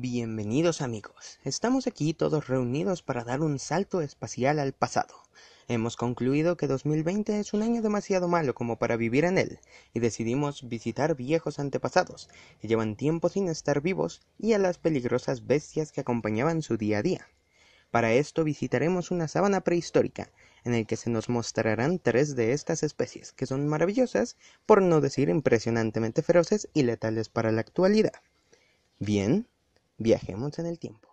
Bienvenidos amigos, estamos aquí todos reunidos para dar un salto espacial al pasado. Hemos concluido que 2020 es un año demasiado malo como para vivir en él, y decidimos visitar viejos antepasados, que llevan tiempo sin estar vivos, y a las peligrosas bestias que acompañaban su día a día. Para esto visitaremos una sábana prehistórica, en el que se nos mostrarán tres de estas especies, que son maravillosas, por no decir impresionantemente feroces y letales para la actualidad. Bien, viajemos en el tiempo.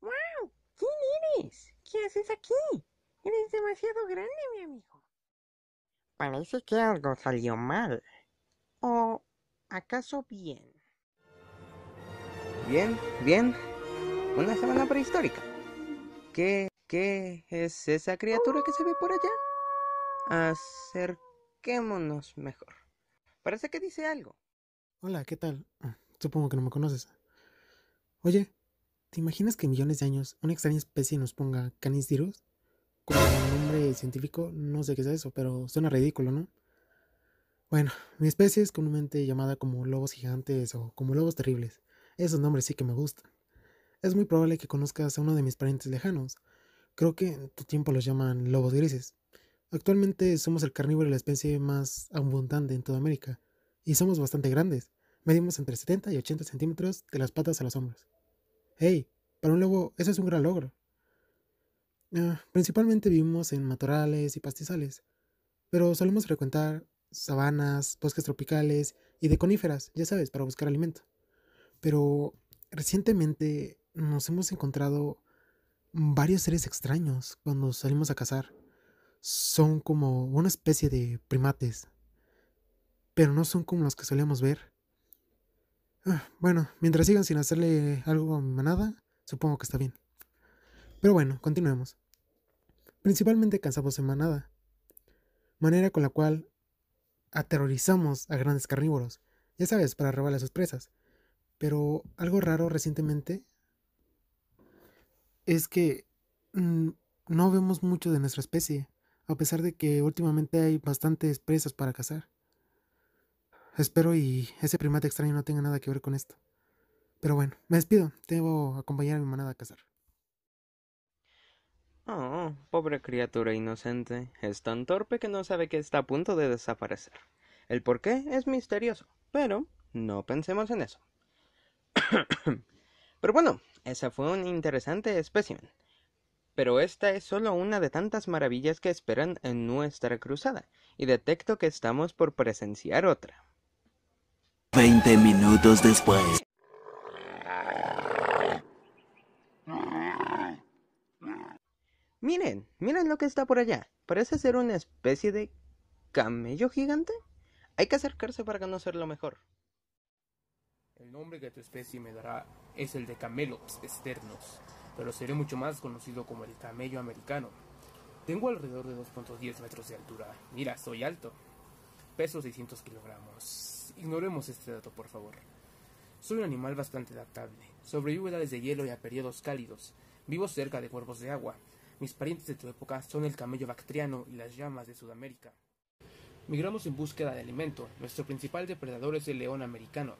¡Wow! ¿Quién eres? ¿Qué haces aquí? Eres demasiado grande, mi amigo. Parece que algo salió mal. ¿O acaso bien? Bien, bien. Una sábana prehistórica. ¿Qué, qué es esa criatura que se ve por allá? Acerquémonos mejor. Parece que dice algo. Hola, ¿qué tal? Ah, Supongo que no me conoces. Oye, ¿te imaginas que en millones de años una extraña especie nos ponga Canistirus? Como nombre científico, no sé qué es eso, pero suena ridículo, ¿no? Bueno, mi especie es comúnmente llamada como lobos gigantes o como lobos terribles. Esos nombres sí que me gustan. Es muy probable que conozcas a uno de mis parientes lejanos. Creo que en tu tiempo los llaman lobos grises. Actualmente somos el carnívoro y la especie más abundante en toda América. Y somos bastante grandes. Medimos entre 70 y 80 centímetros de las patas a los hombros. ¡Hey! Para un lobo, eso es un gran logro. Ah, principalmente vivimos en matorrales y pastizales, pero solemos frecuentar sabanas, bosques tropicales y de coníferas, ya sabes, para buscar alimento. Pero recientemente nos hemos encontrado varios seres extraños cuando salimos a cazar. Son como una especie de primates, pero no son como los que solíamos ver. Ah, bueno, mientras sigan sin hacerle algo a mi manada, supongo que está bien. Pero bueno, continuemos. Principalmente cazamos en manada, manera con la cual aterrorizamos a grandes carnívoros, ya sabes, para robar a sus presas. Pero algo raro recientemente es que mm, no vemos mucho de nuestra especie, a pesar de que últimamente hay bastantes presas para cazar. Espero y ese primate extraño no tenga nada que ver con esto. Pero bueno, me despido, debo acompañar a mi manada a cazar. Oh, pobre criatura inocente. Es tan torpe que no sabe que está a punto de desaparecer. El por qué es misterioso, pero no pensemos en eso. pero bueno, esa fue un interesante espécimen. Pero esta es solo una de tantas maravillas que esperan en nuestra cruzada, y detecto que estamos por presenciar otra. 20 minutos después. Miren, miren lo que está por allá. Parece ser una especie de camello gigante. Hay que acercarse para conocerlo mejor. El nombre que tu especie me dará es el de Camelops externos, pero seré mucho más conocido como el camello americano. Tengo alrededor de 2.10 metros de altura. Mira, soy alto. Peso 600 kilogramos. Ignoremos este dato, por favor. Soy un animal bastante adaptable. Sobrevivo a edades de hielo y a periodos cálidos. Vivo cerca de cuerpos de agua. Mis parientes de tu época son el camello bactriano y las llamas de Sudamérica. Migramos en búsqueda de alimento. Nuestro principal depredador es el león americano.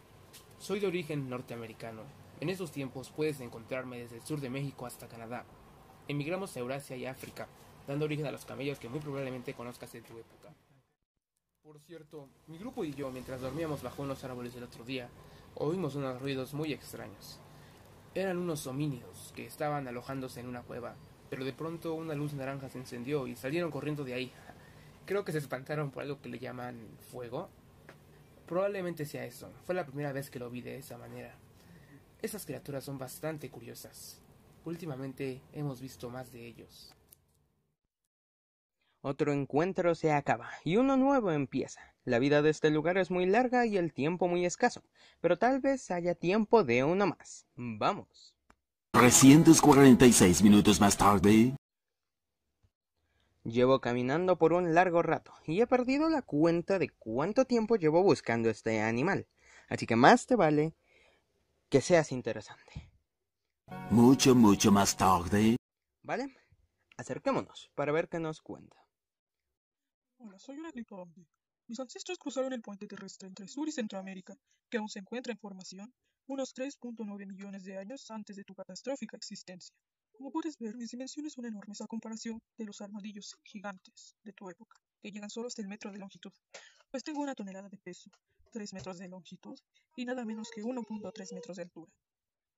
Soy de origen norteamericano. En esos tiempos puedes encontrarme desde el sur de México hasta Canadá. Emigramos a Eurasia y África, dando origen a los camellos que muy probablemente conozcas en tu época. Por cierto, mi grupo y yo, mientras dormíamos bajo unos árboles el otro día, oímos unos ruidos muy extraños. Eran unos homínidos que estaban alojándose en una cueva, pero de pronto una luz naranja se encendió y salieron corriendo de ahí. Creo que se espantaron por algo que le llaman fuego. Probablemente sea eso. Fue la primera vez que lo vi de esa manera. Esas criaturas son bastante curiosas. Últimamente hemos visto más de ellos. Otro encuentro se acaba y uno nuevo empieza. La vida de este lugar es muy larga y el tiempo muy escaso, pero tal vez haya tiempo de uno más. Vamos. 346 minutos más tarde. Llevo caminando por un largo rato y he perdido la cuenta de cuánto tiempo llevo buscando este animal, así que más te vale que seas interesante. Mucho, mucho más tarde. ¿Vale? Acerquémonos para ver qué nos cuenta. Hola, soy un agritombe. Mis ancestros cruzaron el puente terrestre entre Sur y Centroamérica, que aún se encuentra en formación, unos 3.9 millones de años antes de tu catastrófica existencia. Como puedes ver, mis dimensiones son enormes a comparación de los armadillos gigantes de tu época, que llegan solo hasta el metro de longitud. Pues tengo una tonelada de peso, 3 metros de longitud y nada menos que 1.3 metros de altura.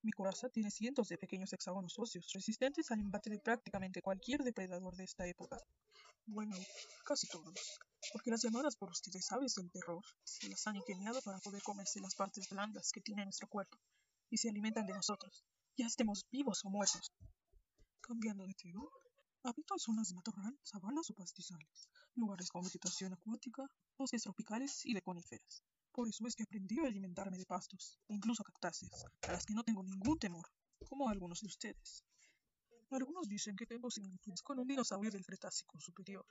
Mi coraza tiene cientos de pequeños hexágonos óseos resistentes al embate de prácticamente cualquier depredador de esta época. Bueno, casi todos. Porque las llamadas por ustedes aves del terror se las han ingeniado para poder comerse las partes blandas que tiene nuestro cuerpo y se alimentan de nosotros, ya estemos vivos o muertos. Cambiando de tema, habito en zonas de matorral, sabanas o pastizales, lugares con vegetación acuática, bosques tropicales y de coníferas. Por eso es que aprendí a alimentarme de pastos, incluso cactáceas, a las que no tengo ningún temor, como algunos de ustedes. Algunos dicen que tengo similitudes con un dinosaurio del Cretácico superior,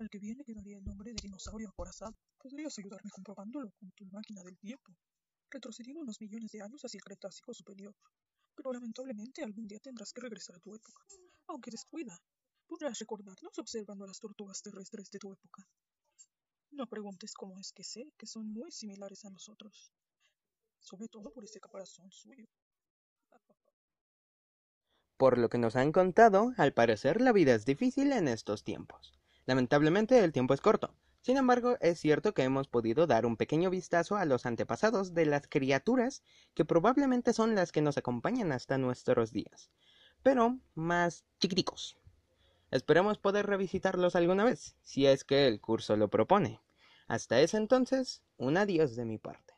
al que viene que daría el nombre de dinosaurio acorazado. Podrías ayudarme comprobándolo con tu máquina del tiempo, retrocediendo unos millones de años hacia el Cretácico superior. Pero lamentablemente algún día tendrás que regresar a tu época, aunque descuida. Podrás recordarnos observando a las tortugas terrestres de tu época. No preguntes cómo es que sé que son muy similares a nosotros, sobre todo por ese caparazón suyo. Por lo que nos han contado, al parecer la vida es difícil en estos tiempos. Lamentablemente el tiempo es corto. Sin embargo, es cierto que hemos podido dar un pequeño vistazo a los antepasados de las criaturas que probablemente son las que nos acompañan hasta nuestros días, pero más chiquiticos. Esperemos poder revisitarlos alguna vez, si es que el curso lo propone. Hasta ese entonces, un adiós de mi parte.